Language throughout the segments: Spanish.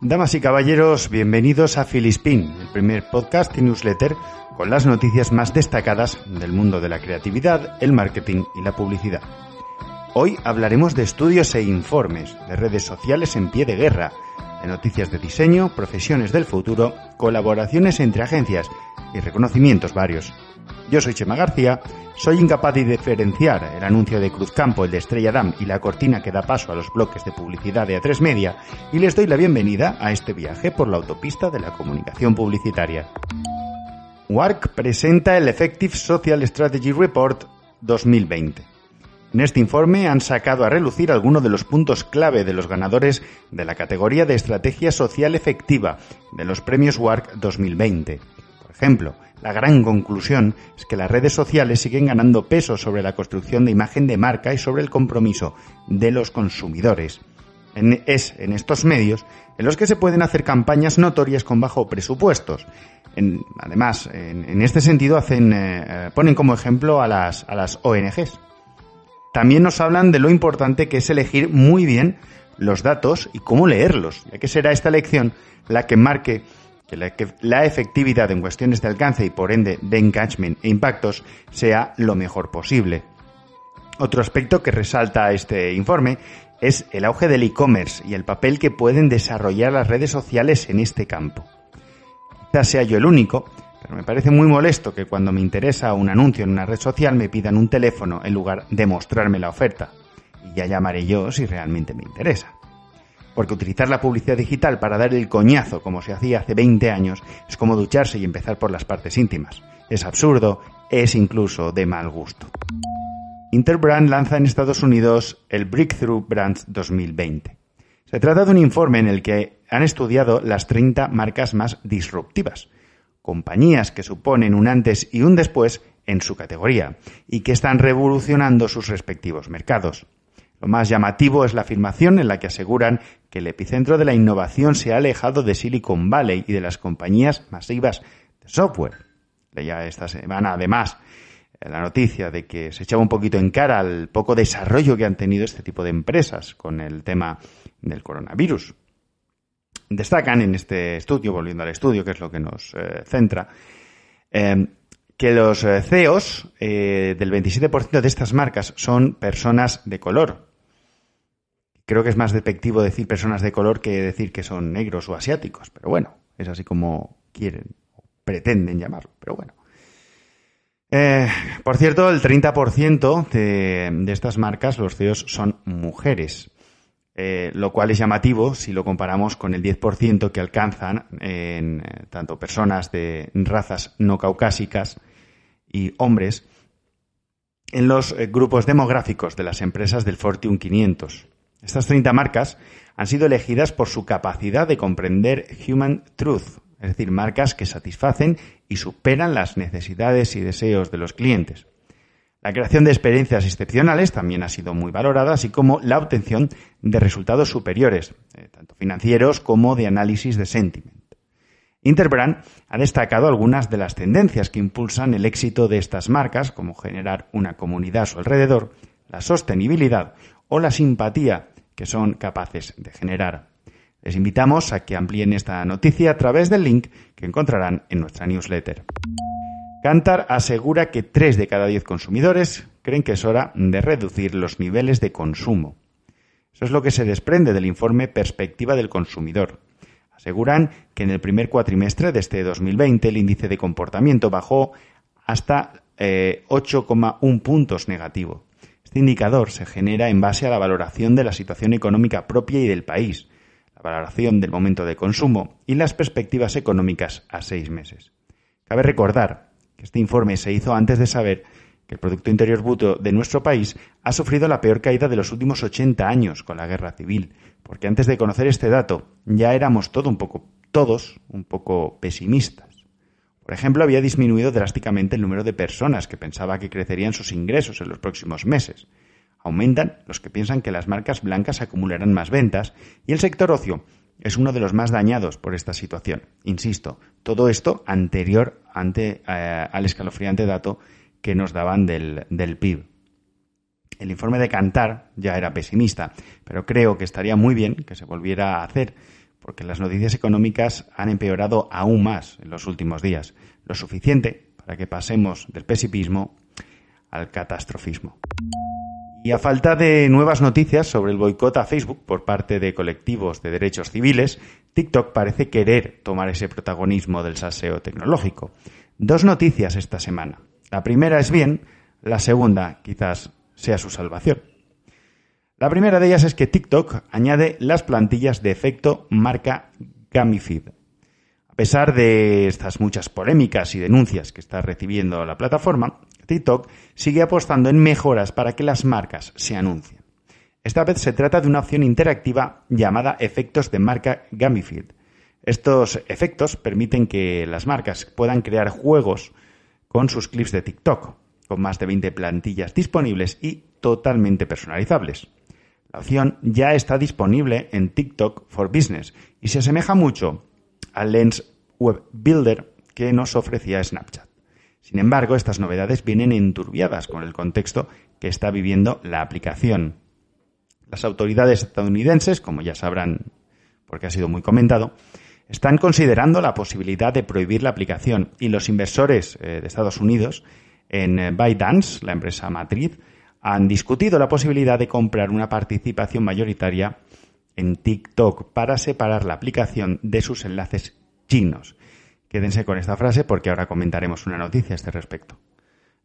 Damas y caballeros, bienvenidos a Filispin, el primer podcast y newsletter con las noticias más destacadas del mundo de la creatividad, el marketing y la publicidad. Hoy hablaremos de estudios e informes, de redes sociales en pie de guerra, de noticias de diseño, profesiones del futuro, colaboraciones entre agencias y reconocimientos varios. Yo soy Chema García, soy incapaz de diferenciar el anuncio de Cruzcampo, el de Estrella Damm y la cortina que da paso a los bloques de publicidad de A3 Media y les doy la bienvenida a este viaje por la autopista de la comunicación publicitaria. WARC presenta el Effective Social Strategy Report 2020. En este informe han sacado a relucir algunos de los puntos clave de los ganadores de la categoría de Estrategia Social Efectiva de los premios WARC 2020. Por ejemplo, la gran conclusión es que las redes sociales siguen ganando peso sobre la construcción de imagen de marca y sobre el compromiso de los consumidores. es en estos medios en los que se pueden hacer campañas notorias con bajo presupuestos. además, en, este sentido hacen, eh, ponen como ejemplo a las, a las ONGs. También nos hablan de lo importante que es elegir muy bien los datos y cómo leerlos, ya que será esta elección la que marque que la, efectividad en cuestiones de alcance y por ende de engagement e impactos sea lo mejor posible. Otro aspecto que resalta este informe es el auge del e-commerce y el papel que pueden desarrollar las redes sociales en este campo. Quizás sea yo el único, pero me parece muy molesto que cuando me interesa un anuncio en una red social me pidan un teléfono en lugar de mostrarme la oferta. Y ya llamaré yo si realmente me interesa porque utilizar la publicidad digital para dar el coñazo como se hacía hace 20 años es como ducharse y empezar por las partes íntimas. Es absurdo, es incluso de mal gusto. Interbrand lanza en Estados Unidos el Breakthrough Brands 2020. Se trata de un informe en el que han estudiado las 30 marcas más disruptivas, compañías que suponen un antes y un después en su categoría y que están revolucionando sus respectivos mercados. Lo más llamativo es la afirmación en la que aseguran que el epicentro de la innovación se ha alejado de Silicon Valley y de las compañías masivas de software. Leía esta semana, además, la noticia de que se echaba un poquito en cara al poco desarrollo que han tenido este tipo de empresas con el tema del coronavirus. Destacan en este estudio, volviendo al estudio, que es lo que nos eh, centra, eh, que los eh, CEOs del 27% de estas marcas son personas de color, Creo que es más despectivo decir personas de color que decir que son negros o asiáticos, pero bueno, es así como quieren o pretenden llamarlo, pero bueno. Eh, por cierto, el 30% de, estas marcas, los CEOs, son mujeres, eh, lo cual es llamativo si lo comparamos con el 10% que alcanzan en eh, tanto personas de razas no caucásicas y hombres en los grupos demográficos de las empresas del Fortune 500. Estas 30 marcas han sido elegidas por su capacidad de comprender Human Truth, es decir, marcas que satisfacen y superan las necesidades y deseos de los clientes. La creación de experiencias excepcionales también ha sido muy valorada, así como la obtención de resultados superiores, eh, tanto financieros como de análisis de sentiment. Interbrand ha destacado algunas de las tendencias que impulsan el éxito de estas marcas, como generar una comunidad a su alrededor, la sostenibilidad o la simpatía que son capaces de generar. Les invitamos a que amplíen esta noticia a través del link que encontrarán en nuestra newsletter. Cantar asegura que 3 de cada 10 consumidores creen que es hora de reducir los niveles de consumo. Eso es lo que se desprende del informe Perspectiva del Consumidor. Aseguran que en el primer cuatrimestre de este 2020 el índice de comportamiento bajó hasta 8,1 eh, puntos negativo. Este indicador se genera en base a la valoración de la situación económica propia y del país, la valoración del momento de consumo y las perspectivas económicas a seis meses. Cabe recordar que este informe se hizo antes de saber que el Producto Interior Bruto de nuestro país ha sufrido la peor caída de los últimos 80 años con la guerra civil, porque antes de conocer este dato ya éramos un poco, todos un poco pesimistas. Por ejemplo, había disminuido drásticamente el número de personas que pensaba que crecerían sus ingresos en los próximos meses. Aumentan los que piensan que las marcas blancas acumularán más ventas y el sector ocio es uno de los más dañados por esta situación. Insisto, todo esto anterior ante, eh, al escalofriante dato que nos daban del, del PIB. El informe de Cantar ya era pesimista, pero creo que estaría muy bien que se volviera a hacer, porque las noticias económicas han empeorado aún más en los últimos días, lo suficiente para que pasemos del pesimismo al catastrofismo. Y a falta de nuevas noticias sobre el boicot a Facebook por parte de colectivos de derechos civiles, TikTok parece querer tomar ese protagonismo del saseo tecnológico. Dos noticias esta semana. La primera es bien, la segunda quizás sea su salvación. La primera de ellas es que TikTok añade las plantillas de efecto marca Gamifeed. A pesar de estas muchas polémicas y denuncias que está recibiendo la plataforma, TikTok sigue apostando en mejoras para que las marcas se anuncien. Esta vez se trata de una opción interactiva llamada efectos de marca Gamifeed. Estos efectos permiten que las marcas puedan crear juegos con sus clips de TikTok, con más de 20 plantillas disponibles y totalmente personalizables. La opción ya está disponible en TikTok for Business y se asemeja mucho al Lens Web Builder que nos ofrecía Snapchat. Sin embargo, estas novedades vienen enturbiadas con el contexto que está viviendo la aplicación. Las autoridades estadounidenses, como ya sabrán porque ha sido muy comentado, están considerando la posibilidad de prohibir la aplicación y los inversores eh, de Estados Unidos en eh, ByteDance, la empresa matriz, han discutido la posibilidad de comprar una participación mayoritaria en TikTok para separar la aplicación de sus enlaces chinos Quédense con esta frase porque ahora comentaremos una noticia a este respecto.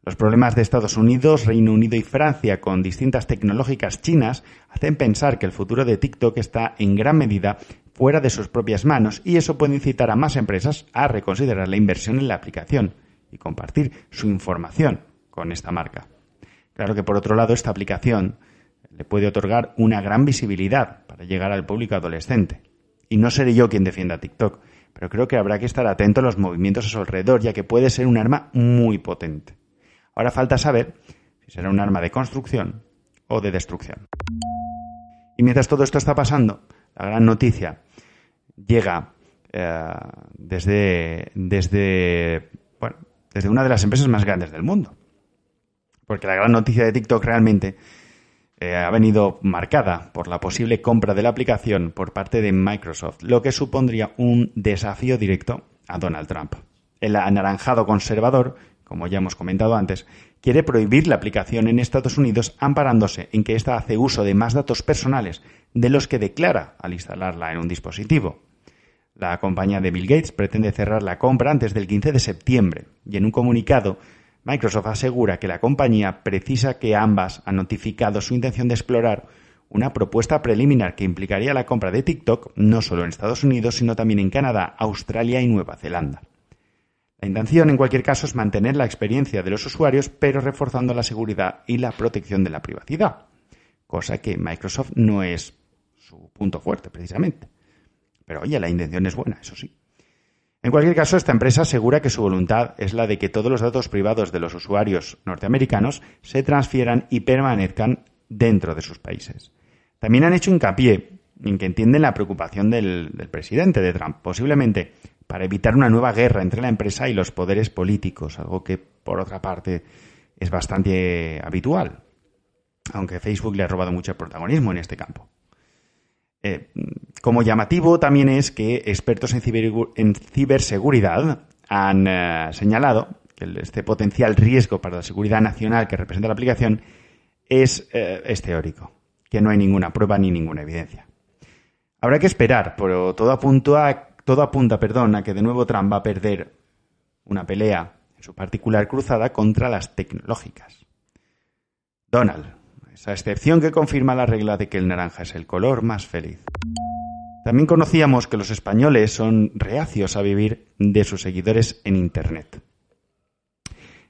Los problemas de Estados Unidos, Reino Unido y Francia con distintas tecnológicas chinas hacen pensar que el futuro de TikTok está en gran medida fuera de sus propias manos y eso puede incitar a más empresas a reconsiderar la inversión en la aplicación y compartir su información con esta marca. Claro que por otro lado esta aplicación le puede otorgar una gran visibilidad para llegar al público adolescente. Y no seré yo quien defienda TikTok, pero creo que habrá que estar atento a los movimientos a su alrededor, ya que puede ser un arma muy potente. Ahora falta saber si será un arma de construcción o de destrucción. Y mientras todo esto está pasando, la gran noticia llega eh, desde, desde, bueno, desde una de las empresas más grandes del mundo. Porque la gran noticia de TikTok realmente eh, ha venido marcada por la posible compra de la aplicación por parte de Microsoft, lo que supondría un desafío directo a Donald Trump. El anaranjado conservador, como ya hemos comentado antes, quiere prohibir la aplicación en Estados Unidos amparándose en que ésta hace uso de más datos personales de los que declara al instalarla en un dispositivo. La compañía de Bill Gates pretende cerrar la compra antes del 15 de septiembre y en un comunicado Microsoft asegura que la compañía precisa que ambas han notificado su intención de explorar una propuesta preliminar que implicaría la compra de TikTok no solo en Estados Unidos, sino también en Canadá, Australia y Nueva Zelanda. La intención, en cualquier caso, es mantener la experiencia de los usuarios, pero reforzando la seguridad y la protección de la privacidad, cosa que Microsoft no es su punto fuerte, precisamente. Pero oye, la intención es buena, eso sí. En cualquier caso, esta empresa asegura que su voluntad es la de que todos los datos privados de los usuarios norteamericanos se transfieran y permanezcan dentro de sus países. También han hecho hincapié en que entienden la preocupación del, presidente de Trump, posiblemente para evitar una nueva guerra entre la empresa y los poderes políticos, algo que, por otra parte, es bastante habitual, aunque Facebook le ha robado mucho protagonismo en este campo. Eh, como llamativo también es que expertos en, ciberseguridad han eh, señalado que este potencial riesgo para la seguridad nacional que representa la aplicación es, eh, es teórico, que no hay ninguna prueba ni ninguna evidencia. Habrá que esperar, pero todo apunta, todo apunta perdón, a que de nuevo Trump va a perder una pelea, en su particular cruzada, contra las tecnológicas. Donald, esa excepción que confirma la regla de que el naranja es el color más feliz. También conocíamos que los españoles son reacios a vivir de sus seguidores en Internet.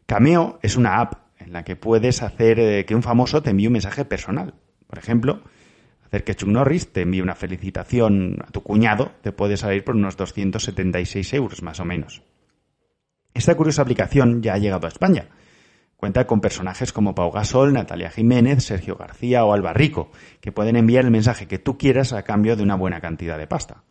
Cameo es una app en la que puedes hacer eh, que un famoso te envíe un mensaje personal. Por ejemplo, hacer que Chuck Norris te envíe una felicitación a tu cuñado te puede salir por unos 276 euros más o menos. Esta curiosa aplicación ya ha llegado a España. Cuenta con personajes como Pau Gasol, Natalia Jiménez, Sergio García o Alba Rico, que pueden enviar el mensaje que tú quieras a cambio de una buena cantidad de pasta.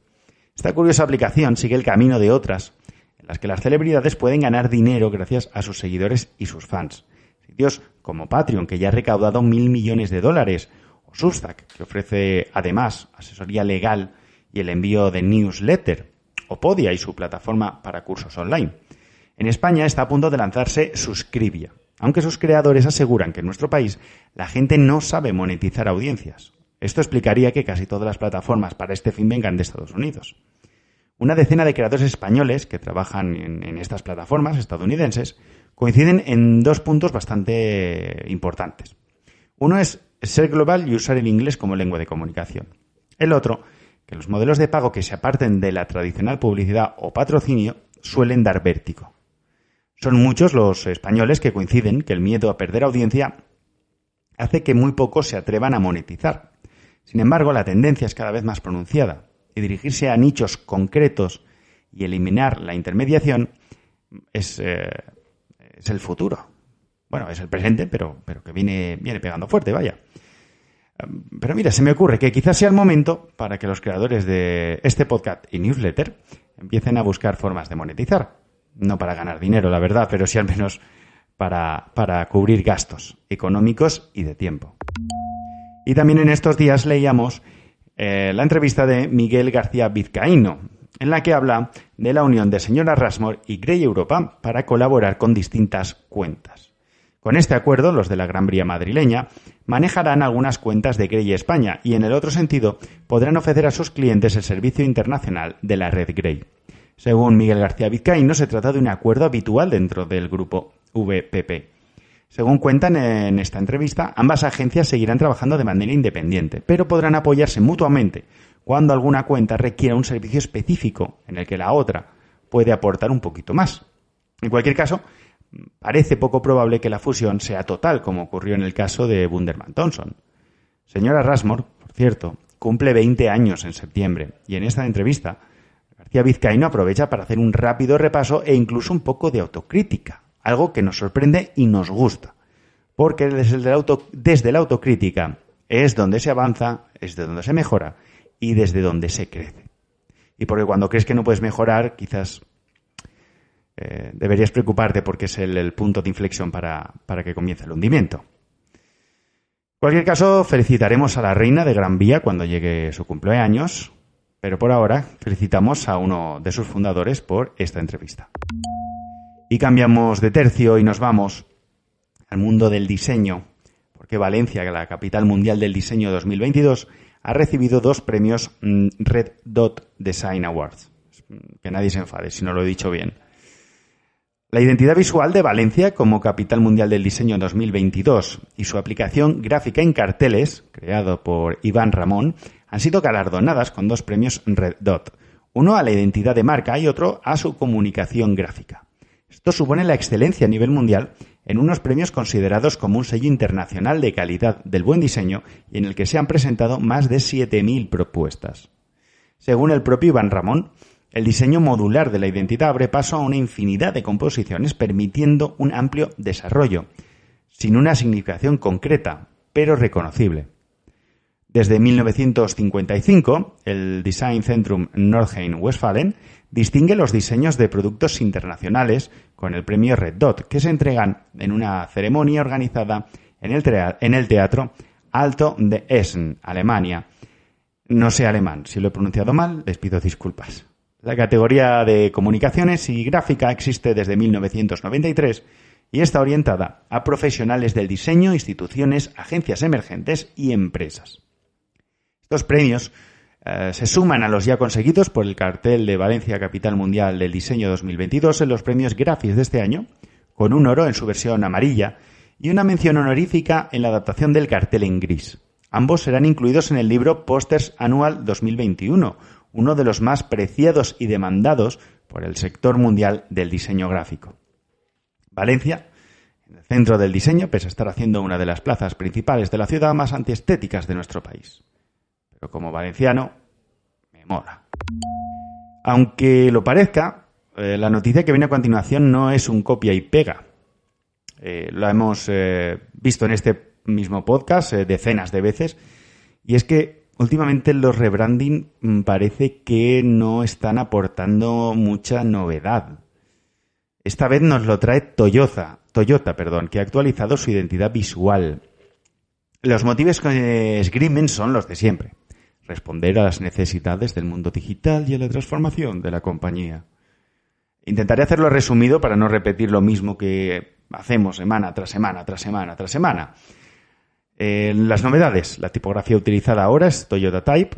Esta curiosa aplicación sigue el camino de otras, en las que las celebridades pueden ganar dinero gracias a sus seguidores y sus fans. Sitios como Patreon, que ya ha recaudado mil millones de dólares, o Substack, que ofrece además asesoría legal y el envío de newsletter, o Podia y su plataforma para cursos online. En España está a punto de lanzarse Suscribia, aunque sus creadores aseguran que en nuestro país la gente no sabe monetizar audiencias. Esto explicaría que casi todas las plataformas para este fin vengan de Estados Unidos. Una decena de creadores españoles que trabajan en, estas plataformas estadounidenses coinciden en dos puntos bastante importantes. Uno es ser global y usar el inglés como lengua de comunicación. El otro, que los modelos de pago que se aparten de la tradicional publicidad o patrocinio suelen dar vértigo. Son muchos los españoles que coinciden que el miedo a perder audiencia hace que muy pocos se atrevan a monetizar. Sin embargo, la tendencia es cada vez más pronunciada y dirigirse a nichos concretos y eliminar la intermediación es, eh, es el futuro. Bueno, es el presente, pero, pero que viene, viene pegando fuerte, vaya. Pero mira, se me ocurre que quizás sea el momento para que los creadores de este podcast y newsletter empiecen a buscar formas de monetizar no para ganar dinero, la verdad, pero sí al menos para, cubrir gastos económicos y de tiempo. Y también en estos días leíamos eh, la entrevista de Miguel García Vizcaíno, en la que habla de la unión de señora Rasmore y Grey Europa para colaborar con distintas cuentas. Con este acuerdo, los de la Gran Vía madrileña manejarán algunas cuentas de Grey España y, en el otro sentido, podrán ofrecer a sus clientes el servicio internacional de la red Grey. Según Miguel García Vizcaíno, se trata de un acuerdo habitual dentro del grupo VPP. Según cuentan en esta entrevista, ambas agencias seguirán trabajando de manera independiente, pero podrán apoyarse mutuamente cuando alguna cuenta requiera un servicio específico en el que la otra puede aportar un poquito más. En cualquier caso, parece poco probable que la fusión sea total, como ocurrió en el caso de Bunderman Thompson. Señora Rasmore, por cierto, cumple 20 años en septiembre y en esta entrevista García Vizcaíno aprovecha para hacer un rápido repaso e incluso un poco de autocrítica, algo que nos sorprende y nos gusta, porque desde, la autocrítica es donde se avanza, es de donde se mejora y desde donde se crece. Y porque cuando crees que no puedes mejorar, quizás eh, deberías preocuparte porque es el, punto de inflexión para, para, que comience el hundimiento. En cualquier caso, felicitaremos a la reina de Gran Vía cuando llegue su cumpleaños, pero por ahora felicitamos a uno de sus fundadores por esta entrevista. Y cambiamos de tercio y nos vamos al mundo del diseño, porque Valencia, la capital mundial del diseño 2022, ha recibido dos premios mm, Red Dot Design Awards. Que nadie se enfade si no lo he dicho bien. La identidad visual de Valencia como capital mundial del diseño 2022 y su aplicación gráfica en carteles, creado por Iván Ramón, han sido galardonadas con dos premios Red Dot, uno a la identidad de marca y otro a su comunicación gráfica. Esto supone la excelencia a nivel mundial en unos premios considerados como un sello internacional de calidad del buen diseño y en el que se han presentado más de 7.000 propuestas. Según el propio Iván Ramón, el diseño modular de la identidad abre paso a una infinidad de composiciones permitiendo un amplio desarrollo, sin una significación concreta, pero reconocible. Desde 1955, el Design Centrum Nordrhein-Westfalen distingue los diseños de productos internacionales con el premio Red Dot, que se entregan en una ceremonia organizada en el, Teatro Alto de Essen, Alemania. No sé alemán, si lo he pronunciado mal, les pido disculpas. La categoría de comunicaciones y gráfica existe desde 1993 y está orientada a profesionales del diseño, instituciones, agencias emergentes y empresas. Estos premios eh, se suman a los ya conseguidos por el cartel de Valencia Capital Mundial del Diseño 2022 en los premios Graphics de este año, con un oro en su versión amarilla y una mención honorífica en la adaptación del cartel en gris. Ambos serán incluidos en el libro Posters Anual 2021, uno de los más preciados y demandados por el sector mundial del diseño gráfico. Valencia en el centro del diseño, pese a estar haciendo una de las plazas principales de la ciudad más antiestéticas de nuestro país. Pero como valenciano, me mola. Aunque lo parezca, eh, la noticia que viene a continuación no es un copia y pega. Eh, lo hemos eh, visto en este mismo podcast decenas de veces. Y es que últimamente los rebranding mm, parece que no están aportando mucha novedad. Esta vez nos lo trae Toyota, Toyota, perdón, que ha actualizado su identidad visual. Los motivos que esgrimen son los de siempre. Responder a las necesidades del mundo digital y a la transformación de la compañía. Intentaré hacerlo resumido para no repetir lo mismo que hacemos semana tras semana, tras semana, tras semana. Eh, las novedades. La tipografía utilizada ahora es Toyota Type,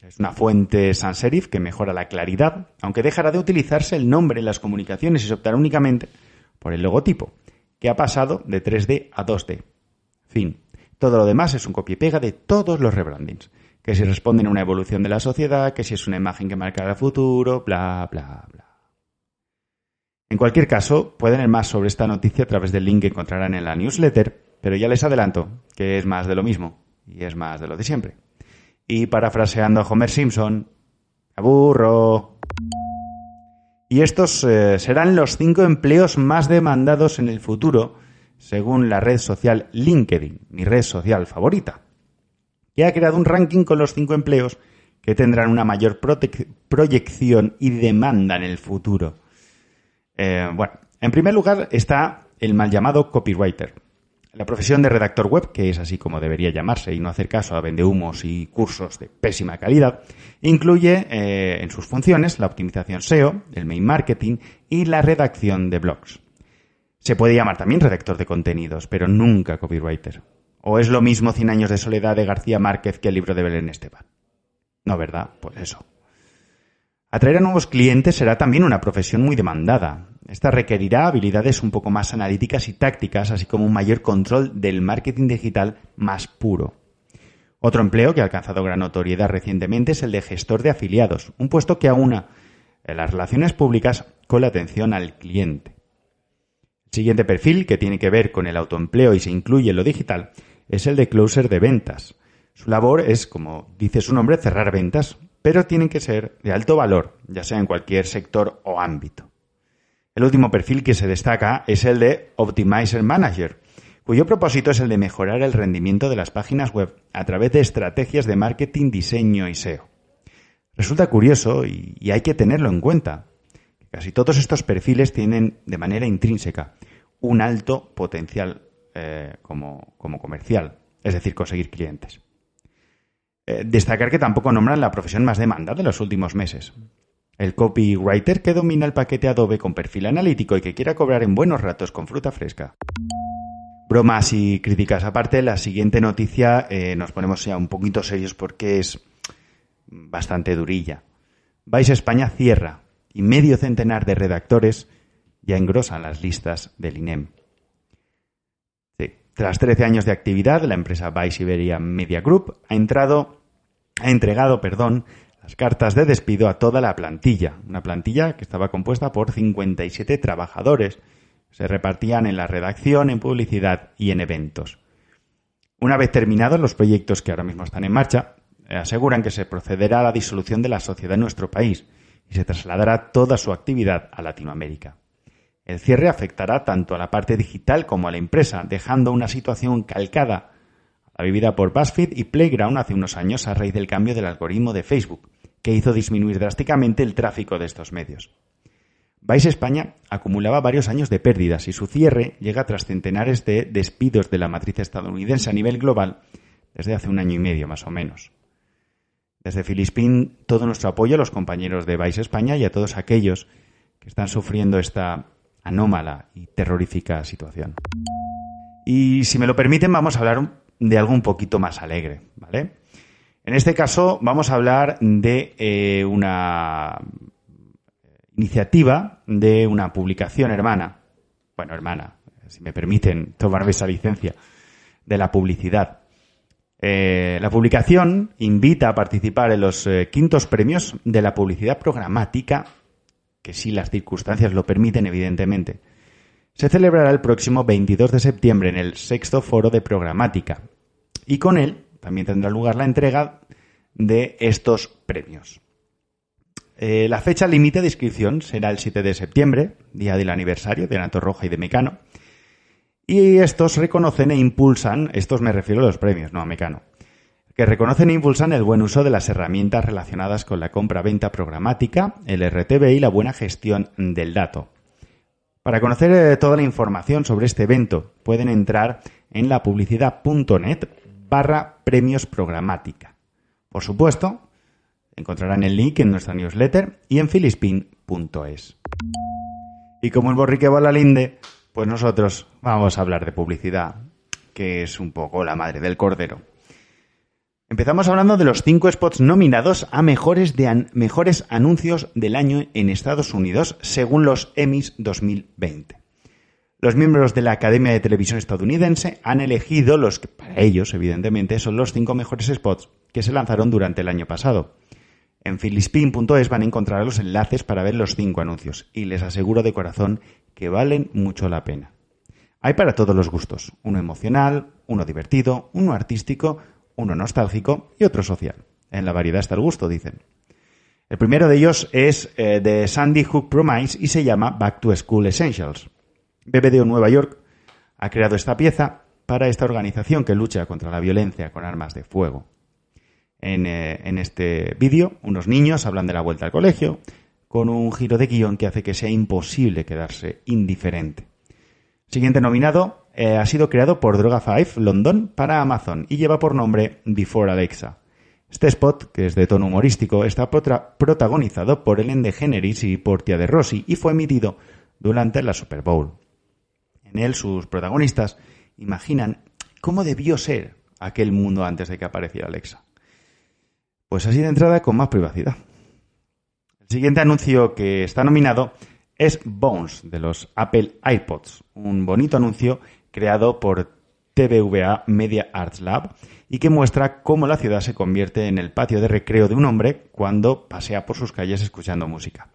es una fuente sans serif que mejora la claridad, aunque dejará de utilizarse el nombre en las comunicaciones y se optará únicamente por el logotipo, que ha pasado de 3D a 2D. Fin. Todo lo demás es un copia y pega de todos los rebrandings. Que si responden a una evolución de la sociedad, que si es una imagen que marcará el futuro, bla, bla, bla. En cualquier caso, pueden leer más sobre esta noticia a través del link que encontrarán en la newsletter, pero ya les adelanto que es más de lo mismo y es más de lo de siempre. Y parafraseando a Homer Simpson, aburro. Y estos eh, serán los cinco empleos más demandados en el futuro, según la red social LinkedIn, mi red social favorita, que ha creado un ranking con los cinco empleos que tendrán una mayor proyección y demanda en el futuro. Eh, bueno, en primer lugar está el mal llamado copywriter la profesión de redactor web, que es así como debería llamarse y no hacer caso a vendehumos y cursos de pésima calidad, incluye eh, en sus funciones la optimización SEO, el mail marketing y la redacción de blogs. Se puede llamar también redactor de contenidos, pero nunca copywriter. ¿O es lo mismo Cien años de soledad de García Márquez que el libro de Belén Esteban? No, ¿verdad? Pues eso. Atraer a nuevos clientes será también una profesión muy demandada. Esta requerirá habilidades un poco más analíticas y tácticas, así como un mayor control del marketing digital más puro. Otro empleo que ha alcanzado gran notoriedad recientemente es el de gestor de afiliados, un puesto que aúna las relaciones públicas con la atención al cliente. El siguiente perfil, que tiene que ver con el autoempleo y se incluye en lo digital, es el de closer de ventas. Su labor es, como dice su nombre, cerrar ventas, pero tienen que ser de alto valor, ya sea en cualquier sector o ámbito. El último perfil que se destaca es el de Optimizer Manager, cuyo propósito es el de mejorar el rendimiento de las páginas web a través de estrategias de marketing, diseño y SEO. Resulta curioso y, hay que tenerlo en cuenta. Casi todos estos perfiles tienen de manera intrínseca un alto potencial eh, como comercial, es decir, conseguir clientes. Eh, destacar que tampoco nombran la profesión más demandada de los últimos meses. El copywriter que domina el paquete Adobe con perfil analítico y que quiera cobrar en buenos ratos con fruta fresca. Bromas y críticas aparte, la siguiente noticia eh, nos ponemos ya un poquito serios porque es bastante durilla. Vais España cierra y medio centenar de redactores ya engrosan las listas del INEM. Tras 13 años de actividad, la empresa Vice Iberia Media Group ha entrado ha entregado, perdón, las cartas de despido a toda la plantilla, una plantilla que estaba compuesta por 57 trabajadores. Se repartían en la redacción, en publicidad y en eventos. Una vez terminados los proyectos que ahora mismo están en marcha, aseguran que se procederá a la disolución de la sociedad en nuestro país y se trasladará toda su actividad a Latinoamérica. El cierre afectará tanto a la parte digital como a la empresa, dejando una situación calcada la vivida por BuzzFeed y Playground hace unos años a raíz del cambio del algoritmo de Facebook, que hizo disminuir drásticamente el tráfico de estos medios. Vice España acumulaba varios años de pérdidas y su cierre llega tras centenares de despidos de la matriz estadounidense a nivel global desde hace un año y medio más o menos. Desde Filispín, todo nuestro apoyo a los compañeros de Vice España y a todos aquellos que están sufriendo esta anómala y terrorífica situación. Y si me lo permiten, vamos a hablar de algo un poquito más alegre, ¿vale? En este caso vamos a hablar de eh, una iniciativa de una publicación hermana, bueno, hermana, si me permiten tomarme esa licencia, de la publicidad. Eh, la publicación invita a participar en los eh, quintos premios de la publicidad programática, que si las circunstancias lo permiten, evidentemente, se celebrará el próximo 22 de septiembre en el sexto foro de programática. Y con él también tendrá lugar la entrega de estos premios. Eh, la fecha límite de inscripción será el 7 de septiembre, día del aniversario de Nato Roja y de Mecano. Y estos reconocen e impulsan, estos me refiero a los premios, no a Mecano, que reconocen e impulsan el buen uso de las herramientas relacionadas con la compra-venta programática, el RTV y la buena gestión del dato. Para conocer eh, toda la información sobre este evento pueden entrar en la publicidad.net barra premios programática. Por supuesto, encontrarán el link en nuestra newsletter y en filispin.es. Y como el borrique va a la linde, pues nosotros vamos a hablar de publicidad, que es un poco la madre del cordero. Empezamos hablando de los cinco spots nominados a mejores, mejores anuncios del año en Estados Unidos, según los Emmys 2020. Los miembros de la Academia de Televisión estadounidense han elegido los que, para ellos, evidentemente, son los cinco mejores spots que se lanzaron durante el año pasado. En filispin.es van a encontrar los enlaces para ver los cinco anuncios y les aseguro de corazón que valen mucho la pena. Hay para todos los gustos, uno emocional, uno divertido, uno artístico, uno nostálgico y otro social. En la variedad está el gusto, dicen. El primero de ellos es eh, de Sandy Hook Promise y se llama Back to School Essentials. BBDO Nueva York ha creado esta pieza para esta organización que lucha contra la violencia con armas de fuego. En, eh, en este vídeo, unos niños hablan de la vuelta al colegio, con un giro de guion que hace que sea imposible quedarse indiferente. Siguiente nominado eh, ha sido creado por Droga5 London para Amazon y lleva por nombre Before Alexa. Este spot, que es de tono humorístico, está protagonizado por Ellen DeGeneres y Portia de Rossi y fue emitido durante la Super Bowl. En él sus protagonistas imaginan cómo debió ser aquel mundo antes de que apareciera Alexa. Pues así de entrada con más privacidad. El siguiente anuncio que está nominado es Bones de los Apple iPods, un bonito anuncio creado por TVVA Media Arts Lab y que muestra cómo la ciudad se convierte en el patio de recreo de un hombre cuando pasea por sus calles escuchando música.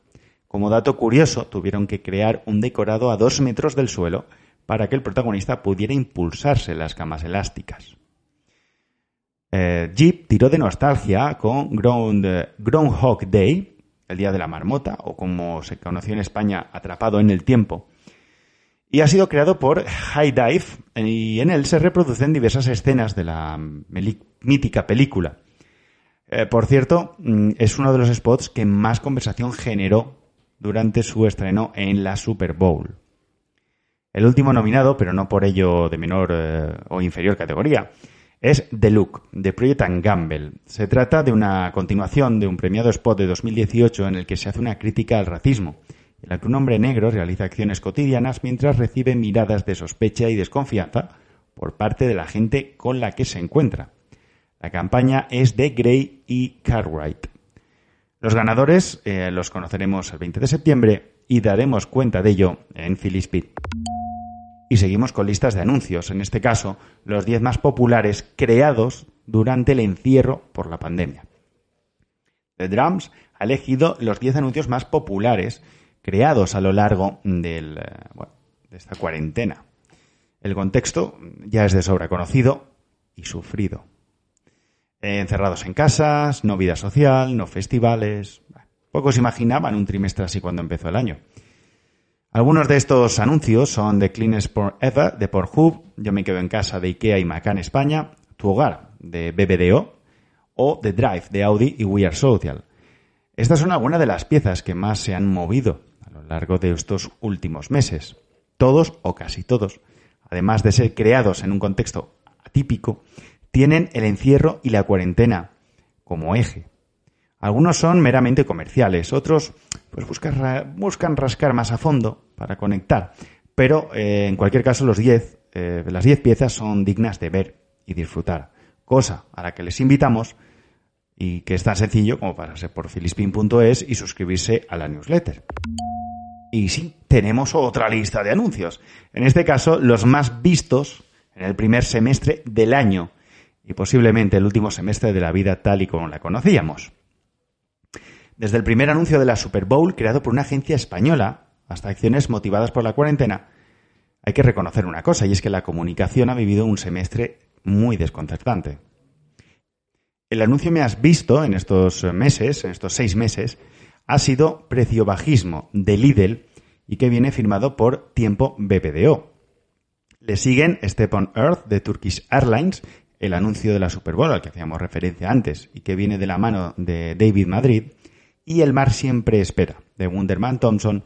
Como dato curioso, tuvieron que crear un decorado a dos metros del suelo para que el protagonista pudiera impulsarse las camas elásticas. Eh, Jeep tiró de nostalgia con Ground, Groundhog Day, el Día de la Marmota, o como se conoció en España, Atrapado en el Tiempo, y ha sido creado por High Dive y en él se reproducen diversas escenas de la mítica película. Eh, por cierto, mm, es uno de los spots que más conversación generó durante su estreno en la Super Bowl. El último nominado, pero no por ello de menor eh, o inferior categoría, es The Look, de Project Gamble. Se trata de una continuación de un premiado spot de 2018 en el que se hace una crítica al racismo que un hombre negro realiza acciones cotidianas mientras recibe miradas de sospecha y desconfianza por parte de la gente con la que se encuentra. La campaña es de Gray y Cartwright. Los ganadores eh, los conoceremos el 20 de septiembre y daremos cuenta de ello en Philispid. Y seguimos con listas de anuncios, en este caso los 10 más populares creados durante el encierro por la pandemia. The Drums ha elegido los 10 anuncios más populares creados a lo largo del, eh, de esta cuarentena. El contexto ya es de sobra conocido y sufrido. Encerrados en casas, no vida social, no festivales. Pocos imaginaban un trimestre así cuando empezó el año. Algunos de estos anuncios son The Cleanest Sport Ever de Pornhub, Yo me quedo en casa de Ikea y Macan España, Tu hogar de BBDO o The Drive de Audi y We Are Social. Estas son algunas de las piezas que más se han movido largo de estos últimos meses. Todos o casi todos, además de ser creados en un contexto atípico, tienen el encierro y la cuarentena como eje. Algunos son meramente comerciales, otros pues buscan, buscan rascar más a fondo para conectar, pero eh, en cualquier caso los diez, eh, las 10 piezas son dignas de ver y disfrutar, cosa a la que les invitamos y que es tan sencillo como pasarse por filispin.es y suscribirse a la newsletter. Y sí, tenemos otra lista de anuncios. En este caso, los más vistos en el primer semestre del año y posiblemente el último semestre de la vida tal y como la conocíamos. Desde el primer anuncio de la Super Bowl, creado por una agencia española, hasta acciones motivadas por la cuarentena, Hay que reconocer una cosa, y es que la comunicación ha vivido un semestre muy desconcertante. El anuncio me has visto en estos meses, en estos seis meses, ha sido precio bajismo de Lidl y que viene firmado por Tiempo BBDO. Le siguen Step on Earth de Turkish Airlines, el anuncio de la Super Bowl al que hacíamos referencia antes y que viene de la mano de David Madrid, y El mar siempre espera de Wunderman Thompson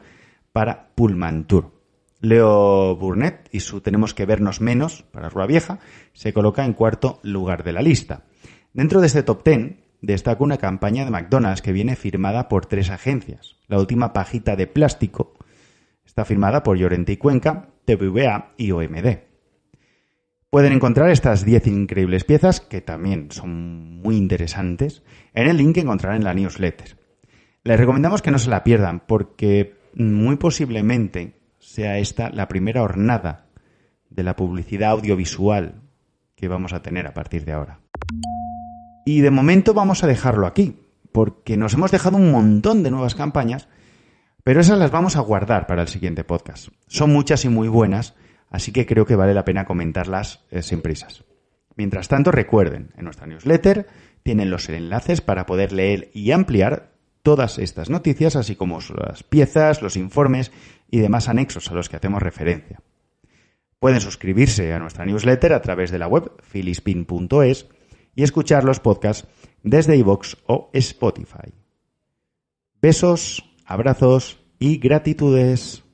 para Pullman Tour. Leo Burnett y su Tenemos que vernos menos para Rua Vieja se coloca en cuarto lugar de la lista. Dentro de este top ten destaca una campaña de McDonald's que viene firmada por tres agencias. La última pajita de plástico está firmada por Llorente y Cuenca, TVA y OMD. Pueden encontrar estas 10 increíbles piezas, que también son muy interesantes, en el link que encontrarán en la newsletter. Les recomendamos que no se la pierdan, porque muy posiblemente sea esta la primera hornada de la publicidad audiovisual que vamos a tener a partir de ahora. Y de momento vamos a dejarlo aquí, porque nos hemos dejado un montón de nuevas campañas, pero esas las vamos a guardar para el siguiente podcast. Son muchas y muy buenas, así que creo que vale la pena comentarlas eh, sin prisas. Mientras tanto, recuerden, en nuestra newsletter tienen los enlaces para poder leer y ampliar todas estas noticias, así como las piezas, los informes y demás anexos a los que hacemos referencia. Pueden suscribirse a nuestra newsletter a través de la web filispin.es y escuchar los podcasts desde iVoox o Spotify. Besos, abrazos y gratitudes.